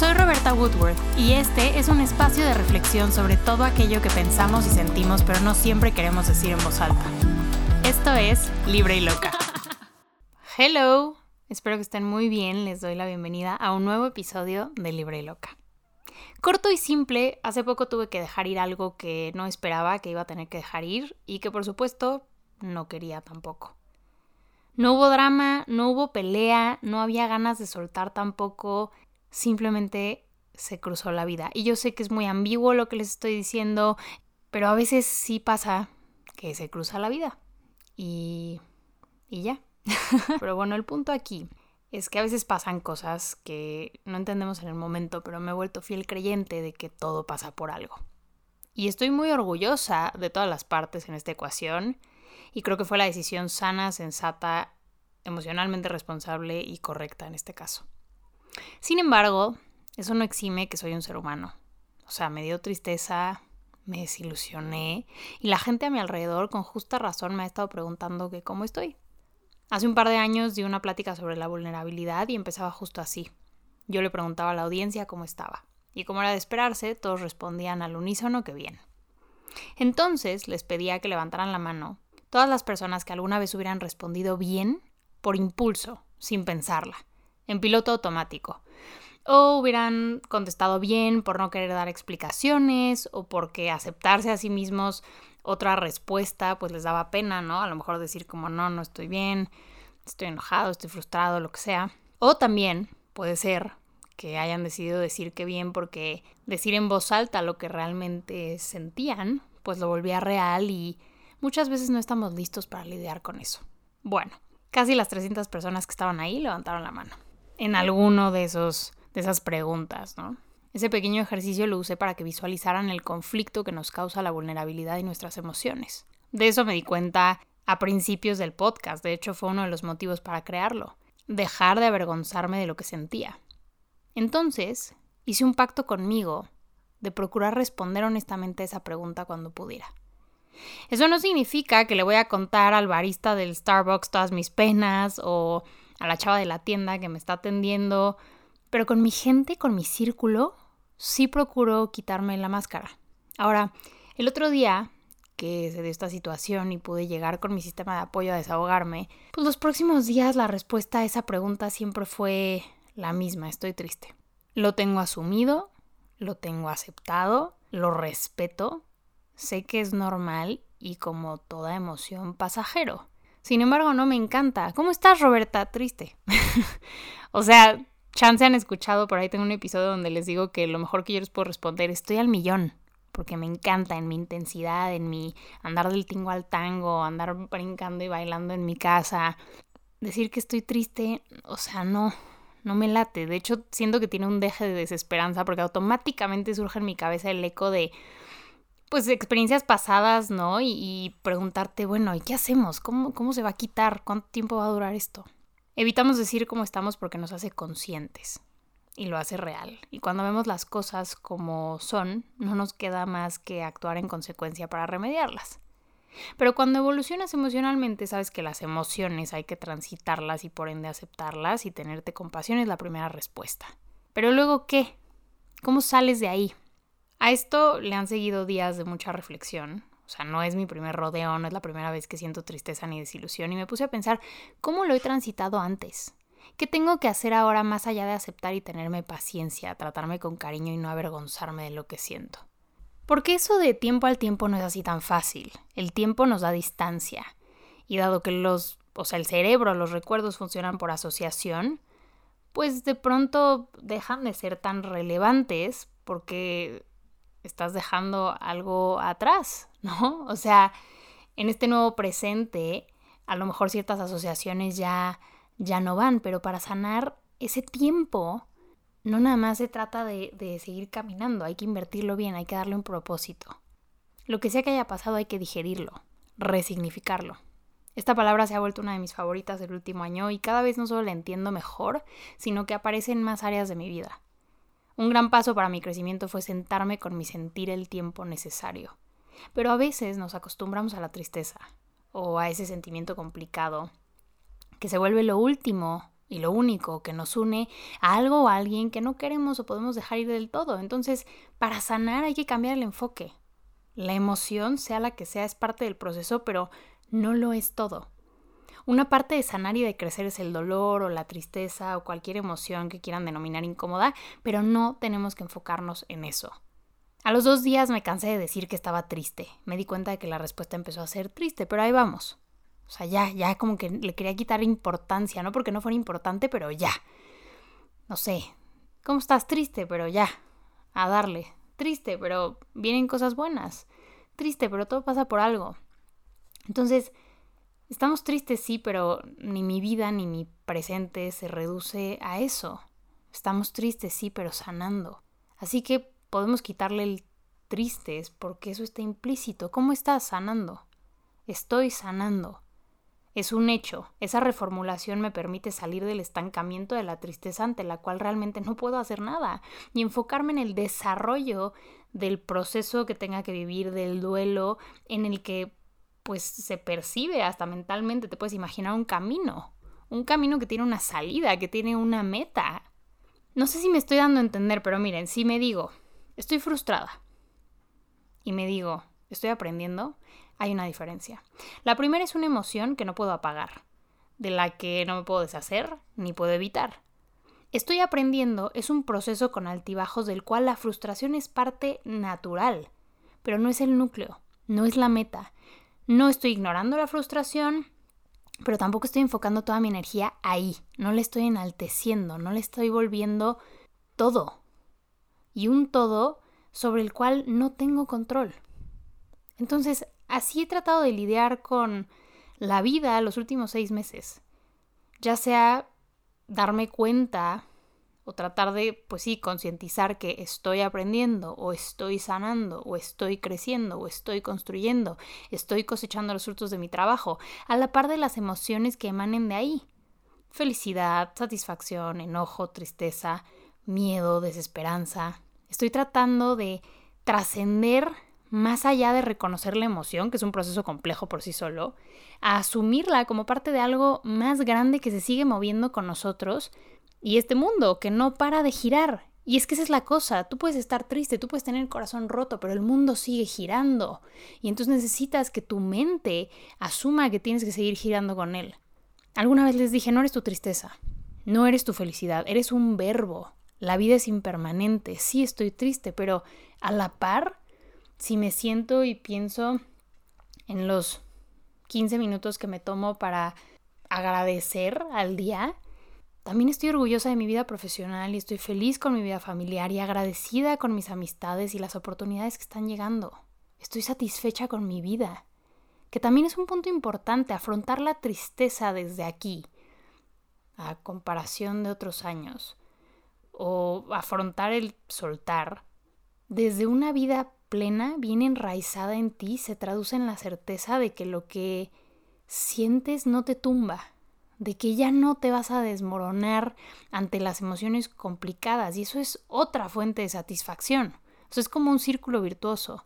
Soy Roberta Woodworth y este es un espacio de reflexión sobre todo aquello que pensamos y sentimos pero no siempre queremos decir en voz alta. Esto es Libre y Loca. Hello, espero que estén muy bien, les doy la bienvenida a un nuevo episodio de Libre y Loca. Corto y simple, hace poco tuve que dejar ir algo que no esperaba que iba a tener que dejar ir y que por supuesto no quería tampoco. No hubo drama, no hubo pelea, no había ganas de soltar tampoco, simplemente se cruzó la vida. Y yo sé que es muy ambiguo lo que les estoy diciendo, pero a veces sí pasa que se cruza la vida. Y, y ya. pero bueno, el punto aquí es que a veces pasan cosas que no entendemos en el momento, pero me he vuelto fiel creyente de que todo pasa por algo. Y estoy muy orgullosa de todas las partes en esta ecuación y creo que fue la decisión sana, sensata, emocionalmente responsable y correcta en este caso. Sin embargo, eso no exime que soy un ser humano. O sea, me dio tristeza, me desilusioné y la gente a mi alrededor con justa razón me ha estado preguntando que cómo estoy. Hace un par de años di una plática sobre la vulnerabilidad y empezaba justo así. Yo le preguntaba a la audiencia cómo estaba. Y como era de esperarse, todos respondían al unísono que bien. Entonces les pedía que levantaran la mano todas las personas que alguna vez hubieran respondido bien por impulso, sin pensarla, en piloto automático. O hubieran contestado bien por no querer dar explicaciones o porque aceptarse a sí mismos otra respuesta pues les daba pena, ¿no? A lo mejor decir como no, no estoy bien, estoy enojado, estoy frustrado, lo que sea. O también puede ser que hayan decidido decir que bien porque decir en voz alta lo que realmente sentían pues lo volvía real y muchas veces no estamos listos para lidiar con eso. Bueno, casi las 300 personas que estaban ahí levantaron la mano en alguno de esos de esas preguntas, ¿no? Ese pequeño ejercicio lo usé para que visualizaran el conflicto que nos causa la vulnerabilidad y nuestras emociones. De eso me di cuenta a principios del podcast, de hecho fue uno de los motivos para crearlo, dejar de avergonzarme de lo que sentía. Entonces, hice un pacto conmigo de procurar responder honestamente a esa pregunta cuando pudiera. Eso no significa que le voy a contar al barista del Starbucks todas mis penas o a la chava de la tienda que me está atendiendo, pero con mi gente, con mi círculo, sí procuro quitarme la máscara. Ahora, el otro día que se dio esta situación y pude llegar con mi sistema de apoyo a desahogarme, pues los próximos días la respuesta a esa pregunta siempre fue la misma, estoy triste. Lo tengo asumido, lo tengo aceptado, lo respeto, sé que es normal y como toda emoción pasajero. Sin embargo, no me encanta. ¿Cómo estás, Roberta? Triste. o sea, chance han escuchado, por ahí tengo un episodio donde les digo que lo mejor que yo les puedo responder, estoy al millón, porque me encanta en mi intensidad, en mi andar del tingo al tango, andar brincando y bailando en mi casa. Decir que estoy triste, o sea, no, no me late. De hecho, siento que tiene un deje de desesperanza porque automáticamente surge en mi cabeza el eco de, pues, experiencias pasadas, ¿no? Y, preguntarte, bueno, ¿y qué hacemos? ¿Cómo, ¿Cómo se va a quitar? ¿Cuánto tiempo va a durar esto? Evitamos decir cómo estamos porque nos hace conscientes y lo hace real. Y cuando vemos las cosas como son, no nos queda más que actuar en consecuencia para remediarlas. Pero cuando evolucionas emocionalmente, sabes que las emociones hay que transitarlas y por ende aceptarlas y tenerte compasión es la primera respuesta. Pero luego, ¿qué? ¿Cómo sales de ahí? A esto le han seguido días de mucha reflexión, o sea, no es mi primer rodeo, no es la primera vez que siento tristeza ni desilusión y me puse a pensar cómo lo he transitado antes. ¿Qué tengo que hacer ahora más allá de aceptar y tenerme paciencia, tratarme con cariño y no avergonzarme de lo que siento? Porque eso de tiempo al tiempo no es así tan fácil. El tiempo nos da distancia. Y dado que los, o sea, el cerebro, los recuerdos funcionan por asociación, pues de pronto dejan de ser tan relevantes porque estás dejando algo atrás, ¿no? O sea, en este nuevo presente, a lo mejor ciertas asociaciones ya, ya no van, pero para sanar ese tiempo, no nada más se trata de, de seguir caminando, hay que invertirlo bien, hay que darle un propósito. Lo que sea que haya pasado hay que digerirlo, resignificarlo. Esta palabra se ha vuelto una de mis favoritas del último año y cada vez no solo la entiendo mejor, sino que aparece en más áreas de mi vida. Un gran paso para mi crecimiento fue sentarme con mi sentir el tiempo necesario. Pero a veces nos acostumbramos a la tristeza o a ese sentimiento complicado que se vuelve lo último y lo único que nos une a algo o a alguien que no queremos o podemos dejar ir del todo. Entonces, para sanar hay que cambiar el enfoque. La emoción, sea la que sea, es parte del proceso, pero no lo es todo. Una parte de sanar y de crecer es el dolor o la tristeza o cualquier emoción que quieran denominar incómoda, pero no tenemos que enfocarnos en eso. A los dos días me cansé de decir que estaba triste. Me di cuenta de que la respuesta empezó a ser triste, pero ahí vamos. O sea, ya, ya como que le quería quitar importancia, no porque no fuera importante, pero ya. No sé, ¿cómo estás? Triste, pero ya. A darle. Triste, pero vienen cosas buenas. Triste, pero todo pasa por algo. Entonces, estamos tristes, sí, pero ni mi vida ni mi presente se reduce a eso. Estamos tristes, sí, pero sanando. Así que podemos quitarle el tristes porque eso está implícito. ¿Cómo estás sanando? Estoy sanando. Es un hecho. Esa reformulación me permite salir del estancamiento de la tristeza ante la cual realmente no puedo hacer nada y enfocarme en el desarrollo del proceso que tenga que vivir, del duelo, en el que pues se percibe hasta mentalmente, te puedes imaginar un camino, un camino que tiene una salida, que tiene una meta. No sé si me estoy dando a entender, pero miren, si me digo, estoy frustrada y me digo, estoy aprendiendo, hay una diferencia. La primera es una emoción que no puedo apagar, de la que no me puedo deshacer ni puedo evitar. Estoy aprendiendo es un proceso con altibajos del cual la frustración es parte natural, pero no es el núcleo, no es la meta. No estoy ignorando la frustración, pero tampoco estoy enfocando toda mi energía ahí, no le estoy enalteciendo, no le estoy volviendo todo. Y un todo sobre el cual no tengo control. Entonces, así he tratado de lidiar con la vida los últimos seis meses. Ya sea darme cuenta o tratar de, pues sí, concientizar que estoy aprendiendo o estoy sanando o estoy creciendo o estoy construyendo, estoy cosechando los frutos de mi trabajo, a la par de las emociones que emanen de ahí. Felicidad, satisfacción, enojo, tristeza, miedo, desesperanza. Estoy tratando de trascender más allá de reconocer la emoción, que es un proceso complejo por sí solo, a asumirla como parte de algo más grande que se sigue moviendo con nosotros y este mundo que no para de girar. Y es que esa es la cosa, tú puedes estar triste, tú puedes tener el corazón roto, pero el mundo sigue girando. Y entonces necesitas que tu mente asuma que tienes que seguir girando con él. Alguna vez les dije, no eres tu tristeza, no eres tu felicidad, eres un verbo. La vida es impermanente, sí estoy triste, pero a la par si me siento y pienso en los 15 minutos que me tomo para agradecer al día, también estoy orgullosa de mi vida profesional y estoy feliz con mi vida familiar y agradecida con mis amistades y las oportunidades que están llegando. Estoy satisfecha con mi vida, que también es un punto importante, afrontar la tristeza desde aquí, a comparación de otros años, o afrontar el soltar desde una vida plena, bien enraizada en ti, se traduce en la certeza de que lo que sientes no te tumba, de que ya no te vas a desmoronar ante las emociones complicadas y eso es otra fuente de satisfacción. Eso es como un círculo virtuoso.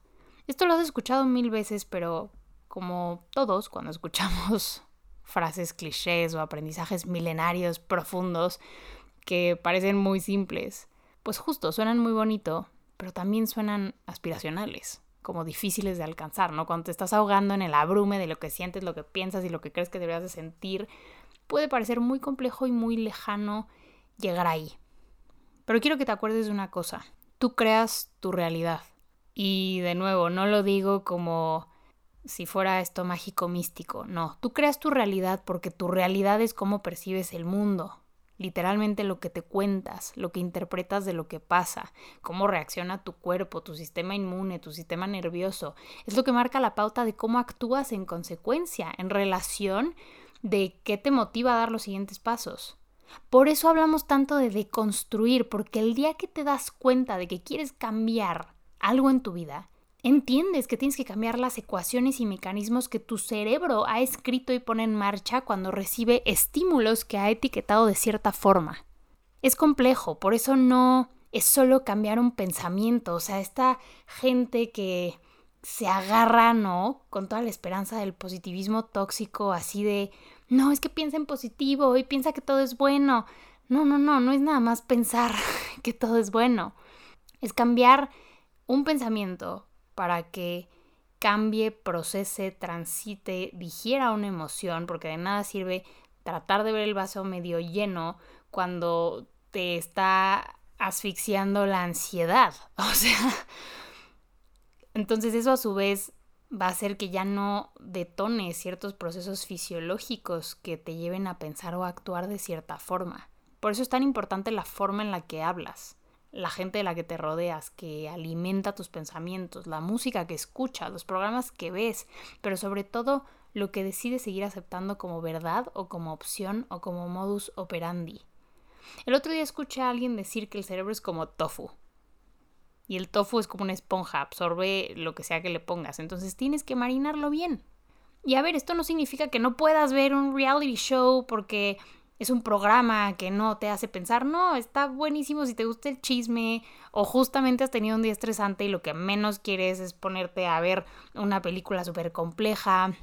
Esto lo has escuchado mil veces, pero como todos cuando escuchamos frases clichés o aprendizajes milenarios profundos que parecen muy simples, pues justo suenan muy bonito, pero también suenan aspiracionales, como difíciles de alcanzar, ¿no? Cuando te estás ahogando en el abrume de lo que sientes, lo que piensas y lo que crees que deberías de sentir, puede parecer muy complejo y muy lejano llegar ahí. Pero quiero que te acuerdes de una cosa, tú creas tu realidad. Y de nuevo, no lo digo como si fuera esto mágico místico, no, tú creas tu realidad porque tu realidad es cómo percibes el mundo, literalmente lo que te cuentas, lo que interpretas de lo que pasa, cómo reacciona tu cuerpo, tu sistema inmune, tu sistema nervioso, es lo que marca la pauta de cómo actúas en consecuencia, en relación de qué te motiva a dar los siguientes pasos. Por eso hablamos tanto de deconstruir, porque el día que te das cuenta de que quieres cambiar algo en tu vida, entiendes que tienes que cambiar las ecuaciones y mecanismos que tu cerebro ha escrito y pone en marcha cuando recibe estímulos que ha etiquetado de cierta forma. Es complejo, por eso no es solo cambiar un pensamiento, o sea, esta gente que se agarra, ¿no? Con toda la esperanza del positivismo tóxico, así de no, es que piensa en positivo y piensa que todo es bueno. No, no, no, no es nada más pensar que todo es bueno. Es cambiar un pensamiento para que cambie, procese, transite, digiera una emoción, porque de nada sirve tratar de ver el vaso medio lleno cuando te está asfixiando la ansiedad. O sea, entonces eso a su vez va a hacer que ya no detone ciertos procesos fisiológicos que te lleven a pensar o actuar de cierta forma. Por eso es tan importante la forma en la que hablas, la gente de la que te rodeas, que alimenta tus pensamientos, la música que escuchas, los programas que ves, pero sobre todo lo que decides seguir aceptando como verdad o como opción o como modus operandi. El otro día escuché a alguien decir que el cerebro es como tofu. Y el tofu es como una esponja, absorbe lo que sea que le pongas. Entonces tienes que marinarlo bien. Y a ver, esto no significa que no puedas ver un reality show porque es un programa que no te hace pensar. No, está buenísimo si te gusta el chisme o justamente has tenido un día estresante y lo que menos quieres es ponerte a ver una película súper compleja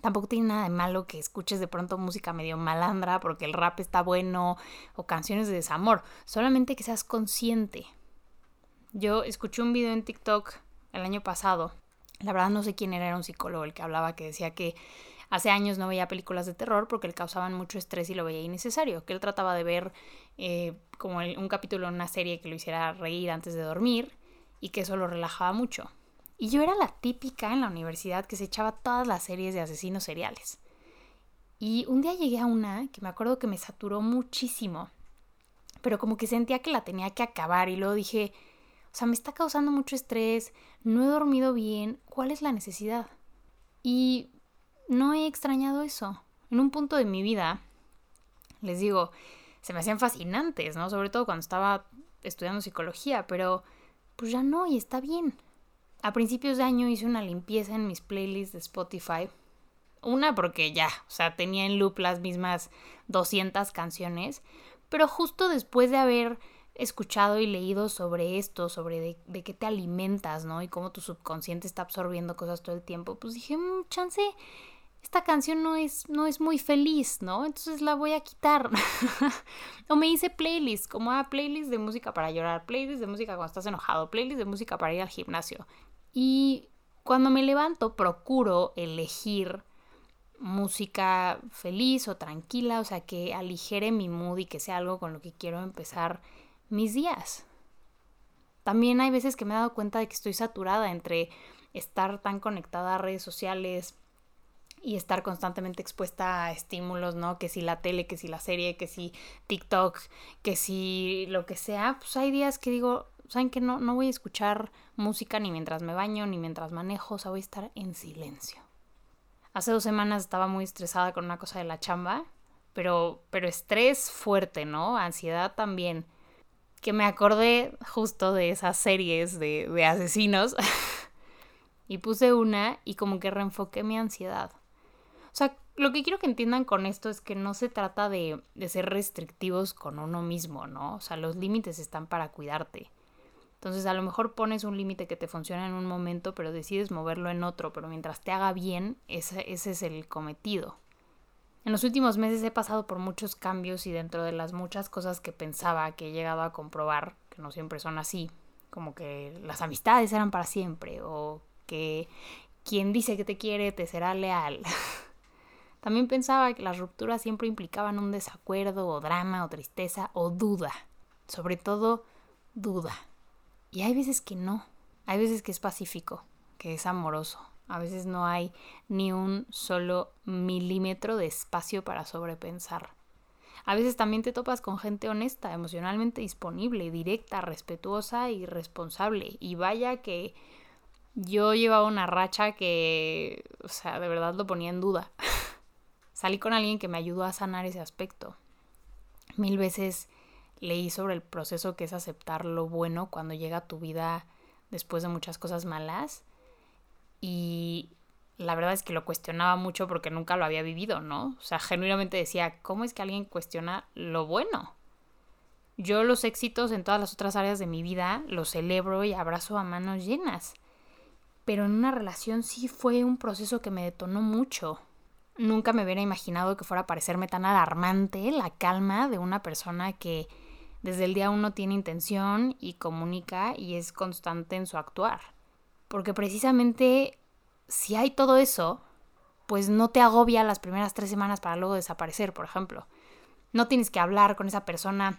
Tampoco tiene nada de malo que escuches de pronto música medio malandra porque el rap está bueno o canciones de desamor. Solamente que seas consciente. Yo escuché un video en TikTok el año pasado. La verdad no sé quién era, era un psicólogo el que hablaba que decía que hace años no veía películas de terror porque le causaban mucho estrés y lo veía innecesario. Que él trataba de ver eh, como un capítulo en una serie que lo hiciera reír antes de dormir y que eso lo relajaba mucho. Y yo era la típica en la universidad que se echaba todas las series de asesinos seriales. Y un día llegué a una que me acuerdo que me saturó muchísimo, pero como que sentía que la tenía que acabar y luego dije, o sea, me está causando mucho estrés, no he dormido bien, ¿cuál es la necesidad? Y no he extrañado eso. En un punto de mi vida, les digo, se me hacían fascinantes, ¿no? Sobre todo cuando estaba estudiando psicología, pero pues ya no y está bien a principios de año hice una limpieza en mis playlists de Spotify. Una porque ya, o sea, tenía en loop las mismas 200 canciones, pero justo después de haber escuchado y leído sobre esto, sobre de, qué te alimentas, ¿no? Y cómo tu subconsciente está absorbiendo cosas todo el tiempo, pues dije, mmm, chance, esta canción no es, no es muy feliz, ¿no? Entonces la voy a quitar. o me hice playlist, como ah, playlist de música para llorar, playlist de música cuando estás enojado, playlist de música para ir al gimnasio. Y cuando me levanto procuro elegir música feliz o tranquila, o sea, que aligere mi mood y que sea algo con lo que quiero empezar mis días. También hay veces que me he dado cuenta de que estoy saturada entre estar tan conectada a redes sociales y estar constantemente expuesta a estímulos, ¿no? Que si la tele, que si la serie, que si TikTok, que si lo que sea, pues hay días que digo, ¿saben que no, no voy a escuchar música ni mientras me baño, ni mientras manejo, o sea, voy a estar en silencio. Hace dos semanas estaba muy estresada con una cosa de la chamba, pero, pero estrés fuerte, ¿no? Ansiedad también. Que me acordé justo de esas series de, de asesinos y puse una y como que reenfoqué mi ansiedad. O sea, lo que quiero que entiendan con esto es que no se trata de, de ser restrictivos con uno mismo, ¿no? O sea, los límites están para cuidarte. Entonces a lo mejor pones un límite que te funciona en un momento, pero decides moverlo en otro, pero mientras te haga bien, ese, ese es el cometido. En los últimos meses he pasado por muchos cambios y dentro de las muchas cosas que pensaba que he llegado a comprobar, que no siempre son así, como que las amistades eran para siempre o que quien dice que te quiere te será leal. También pensaba que las rupturas siempre implicaban un desacuerdo o drama o tristeza o duda, sobre todo duda. Y hay veces que no. Hay veces que es pacífico, que es amoroso. A veces no hay ni un solo milímetro de espacio para sobrepensar. A veces también te topas con gente honesta, emocionalmente disponible, directa, respetuosa y responsable. Y vaya que yo llevaba una racha que, o sea, de verdad lo ponía en duda. Salí con alguien que me ayudó a sanar ese aspecto. Mil veces leí sobre el proceso que es aceptar lo bueno cuando llega a tu vida después de muchas cosas malas. Y la verdad es que lo cuestionaba mucho porque nunca lo había vivido, ¿no? O sea, genuinamente decía, ¿cómo es que alguien cuestiona lo bueno? Yo los éxitos en todas las otras áreas de mi vida los celebro y abrazo a manos llenas. Pero en una relación sí fue un proceso que me detonó mucho. nunca me hubiera imaginado que fuera a parecerme tan alarmante la calma de una persona que desde el día uno tiene intención y comunica y es constante en su actuar. Porque precisamente si hay todo eso, pues no te agobia las primeras tres semanas para luego desaparecer, por ejemplo. No tienes que hablar con esa persona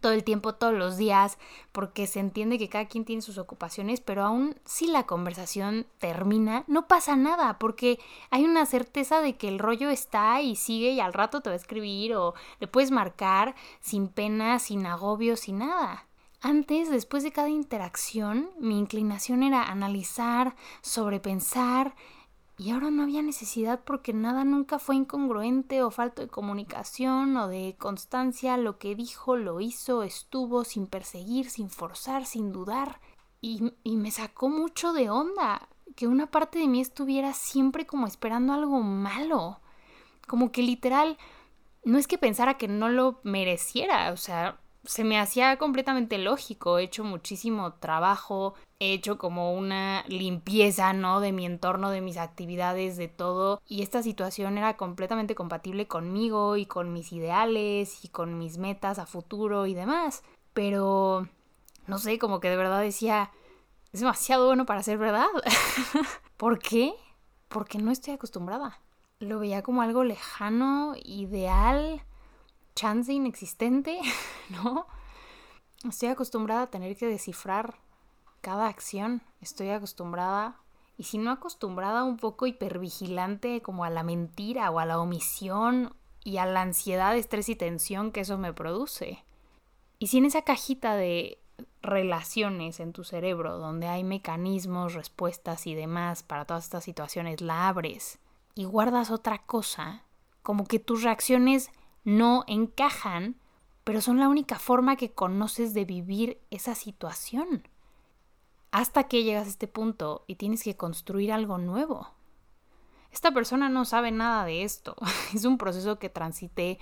todo el tiempo, todos los días, porque se entiende que cada quien tiene sus ocupaciones, pero aún si la conversación termina, no pasa nada, porque hay una certeza de que el rollo está y sigue y al rato te va a escribir o le puedes marcar sin pena, sin agobio, sin nada. Antes, después de cada interacción, mi inclinación era analizar, sobrepensar, y ahora no había necesidad porque nada nunca fue incongruente o falto de comunicación o de constancia. Lo que dijo, lo hizo, estuvo sin perseguir, sin forzar, sin dudar. Y, y me sacó mucho de onda que una parte de mí estuviera siempre como esperando algo malo. Como que literal, no es que pensara que no lo mereciera, o sea, se me hacía completamente lógico. He hecho muchísimo trabajo, he hecho como una limpieza, ¿no? De mi entorno, de mis actividades, de todo. Y esta situación era completamente compatible conmigo y con mis ideales y con mis metas a futuro y demás. Pero, no sé, como que de verdad decía, es demasiado bueno para ser verdad. ¿Por qué? Porque no estoy acostumbrada. Lo veía como algo lejano, ideal chance inexistente, ¿no? Estoy acostumbrada a tener que descifrar cada acción. Estoy acostumbrada, y si no acostumbrada, un poco hipervigilante como a la mentira o a la omisión y a la ansiedad, estrés y tensión que eso me produce. Y si en esa cajita de relaciones en tu cerebro donde hay mecanismos, respuestas y demás para todas estas situaciones, la abres y guardas otra cosa, como que tus reacciones no encajan, pero son la única forma que conoces de vivir esa situación. Hasta que llegas a este punto y tienes que construir algo nuevo. Esta persona no sabe nada de esto. Es un proceso que transité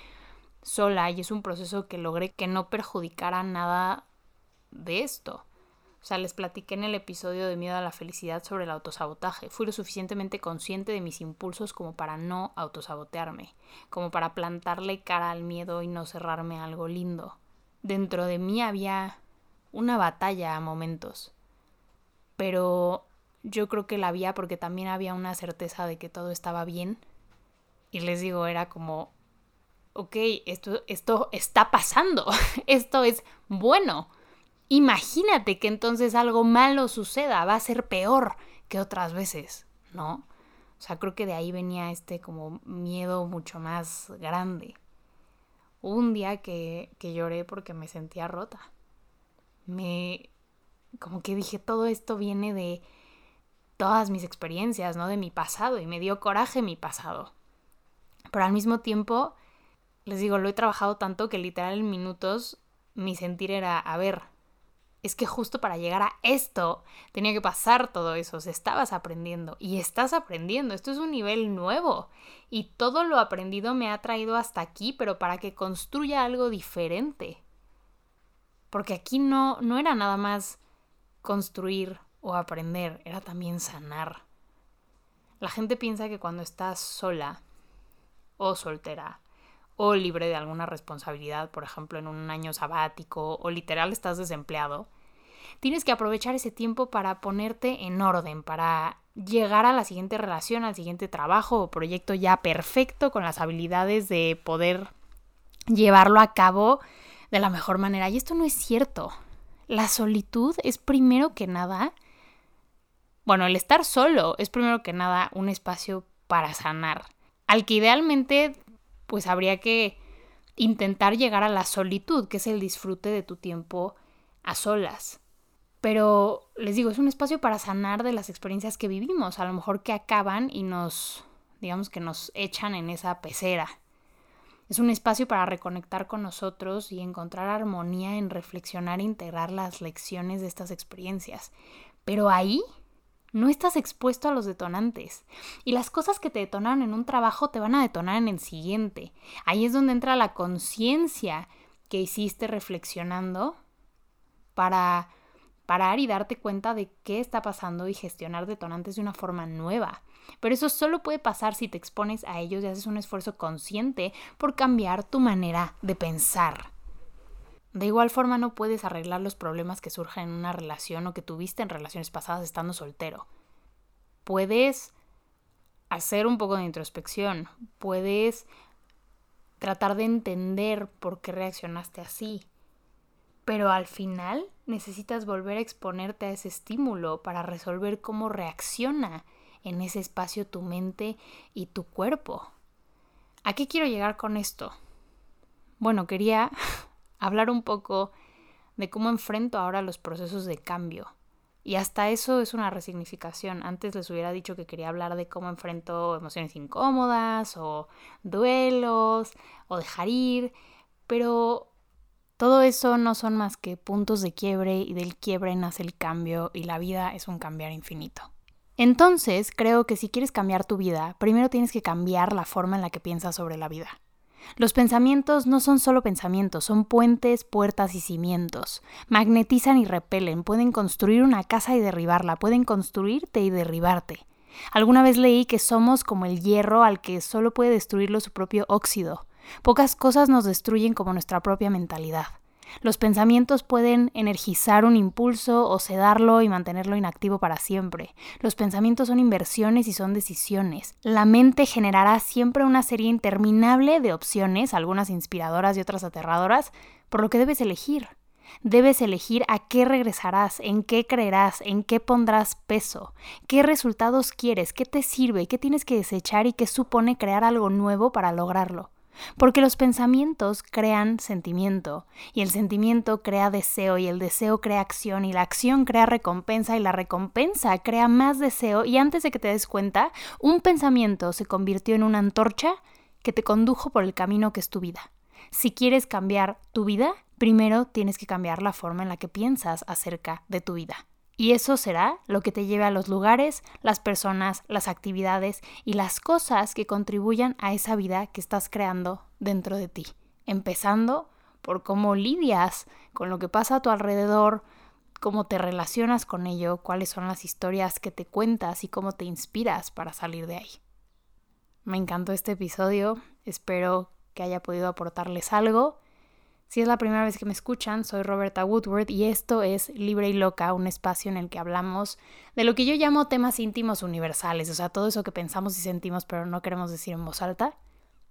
sola y es un proceso que logré que no perjudicara nada de esto. O sea, les platiqué en el episodio de Miedo a la Felicidad sobre el autosabotaje. Fui lo suficientemente consciente de mis impulsos como para no autosabotearme, como para plantarle cara al miedo y no cerrarme algo lindo. Dentro de mí había una batalla a momentos, pero yo creo que la había porque también había una certeza de que todo estaba bien. Y les digo, era como, ok, esto, esto está pasando, esto es bueno Imagínate que entonces algo malo suceda, va a ser peor que otras veces, ¿no? O sea, creo que de ahí venía este como miedo mucho más grande. un día que, que lloré porque me sentía rota. Me... como que dije, todo esto viene de todas mis experiencias, ¿no? De mi pasado y me dio coraje mi pasado. Pero al mismo tiempo, les digo, lo he trabajado tanto que literal en minutos mi sentir era, a ver, es que justo para llegar a esto tenía que pasar todo eso, estabas aprendiendo y estás aprendiendo, esto es un nivel nuevo y todo lo aprendido me ha traído hasta aquí, pero para que construya algo diferente. Porque aquí no, no era nada más construir o aprender, era también sanar. La gente piensa que cuando estás sola o soltera o libre de alguna responsabilidad, por ejemplo, en un año sabático o literal estás desempleado, tienes que aprovechar ese tiempo para ponerte en orden, para llegar a la siguiente relación, al siguiente trabajo o proyecto ya perfecto con las habilidades de poder llevarlo a cabo de la mejor manera. Y esto no es cierto. La solitud es primero que nada, bueno, el estar solo es primero que nada un espacio para sanar, al que idealmente pues habría que intentar llegar a la solitud, que es el disfrute de tu tiempo a solas. Pero les digo, es un espacio para sanar de las experiencias que vivimos, a lo mejor que acaban y nos, digamos que nos echan en esa pecera. Es un espacio para reconectar con nosotros y encontrar armonía en reflexionar e integrar las lecciones de estas experiencias. Pero ahí no estás expuesto a los detonantes. Y las cosas que te detonaron en un trabajo te van a detonar en el siguiente. Ahí es donde entra la conciencia que hiciste reflexionando para parar y darte cuenta de qué está pasando y gestionar detonantes de una forma nueva. Pero eso solo puede pasar si te expones a ellos y haces un esfuerzo consciente por cambiar tu manera de pensar. De igual forma no puedes arreglar los problemas que surgen en una relación o que tuviste en relaciones pasadas estando soltero. Puedes hacer un poco de introspección, puedes tratar de entender por qué reaccionaste así, pero al final necesitas volver a exponerte a ese estímulo para resolver cómo reacciona en ese espacio tu mente y tu cuerpo. ¿A qué quiero llegar con esto? Bueno, quería hablar un poco de cómo enfrento ahora los procesos de cambio. Y hasta eso es una resignificación. Antes les hubiera dicho que quería hablar de cómo enfrento emociones incómodas o duelos o dejar ir, pero todo eso no son más que puntos de quiebre y del quiebre nace el cambio y la vida es un cambiar infinito. Entonces, creo que si quieres cambiar tu vida, primero tienes que cambiar la forma en la que piensas sobre la vida. Los pensamientos no son solo pensamientos, son puentes, puertas y cimientos. Magnetizan y repelen, pueden construir una casa y derribarla, pueden construirte y derribarte. Alguna vez leí que somos como el hierro al que solo puede destruirlo su propio óxido. Pocas cosas nos destruyen como nuestra propia mentalidad. Los pensamientos pueden energizar un impulso o sedarlo y mantenerlo inactivo para siempre. Los pensamientos son inversiones y son decisiones. La mente generará siempre una serie interminable de opciones, algunas inspiradoras y otras aterradoras, por lo que debes elegir. Debes elegir a qué regresarás, en qué creerás, en qué pondrás peso, qué resultados quieres, qué te sirve, qué tienes que desechar y qué supone crear algo nuevo para lograrlo. Porque los pensamientos crean sentimiento, y el sentimiento crea deseo, y el deseo crea acción, y la acción crea recompensa, y la recompensa crea más deseo, y antes de que te des cuenta, un pensamiento se convirtió en una antorcha que te condujo por el camino que es tu vida. Si quieres cambiar tu vida, primero tienes que cambiar la forma en la que piensas acerca de tu vida. Y eso será lo que te lleve a los lugares, las personas, las actividades y las cosas que contribuyan a esa vida que estás creando dentro de ti. Empezando por cómo lidias con lo que pasa a tu alrededor, cómo te relacionas con ello, cuáles son las historias que te cuentas y cómo te inspiras para salir de ahí. Me encantó este episodio, espero que haya podido aportarles algo si es la primera vez que me escuchan, soy Roberta Woodward y esto es Libre y Loca, un espacio en el que hablamos de lo que yo llamo temas íntimos universales, o sea, todo eso que pensamos y sentimos pero no queremos decir en voz alta.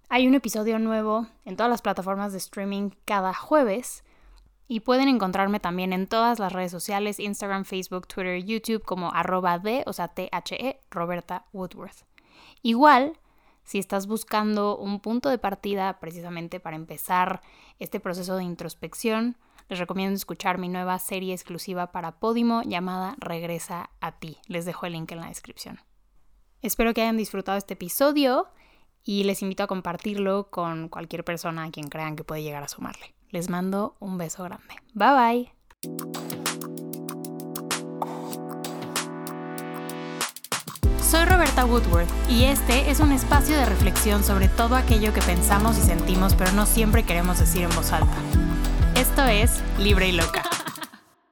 Hay un episodio nuevo en todas las plataformas de streaming cada jueves y pueden encontrarme también en todas las redes sociales, Instagram, Facebook, Twitter, YouTube como arroba de, o sea, T-H-E, Roberta Woodworth. Igual, si estás buscando un punto de partida precisamente para empezar este proceso de introspección, les recomiendo escuchar mi nueva serie exclusiva para Podimo llamada Regresa a ti. Les dejo el link en la descripción. Espero que hayan disfrutado este episodio y les invito a compartirlo con cualquier persona a quien crean que puede llegar a sumarle. Les mando un beso grande. Bye bye. Soy Roberta Woodworth y este es un espacio de reflexión sobre todo aquello que pensamos y sentimos pero no siempre queremos decir en voz alta. Esto es Libre y Loca.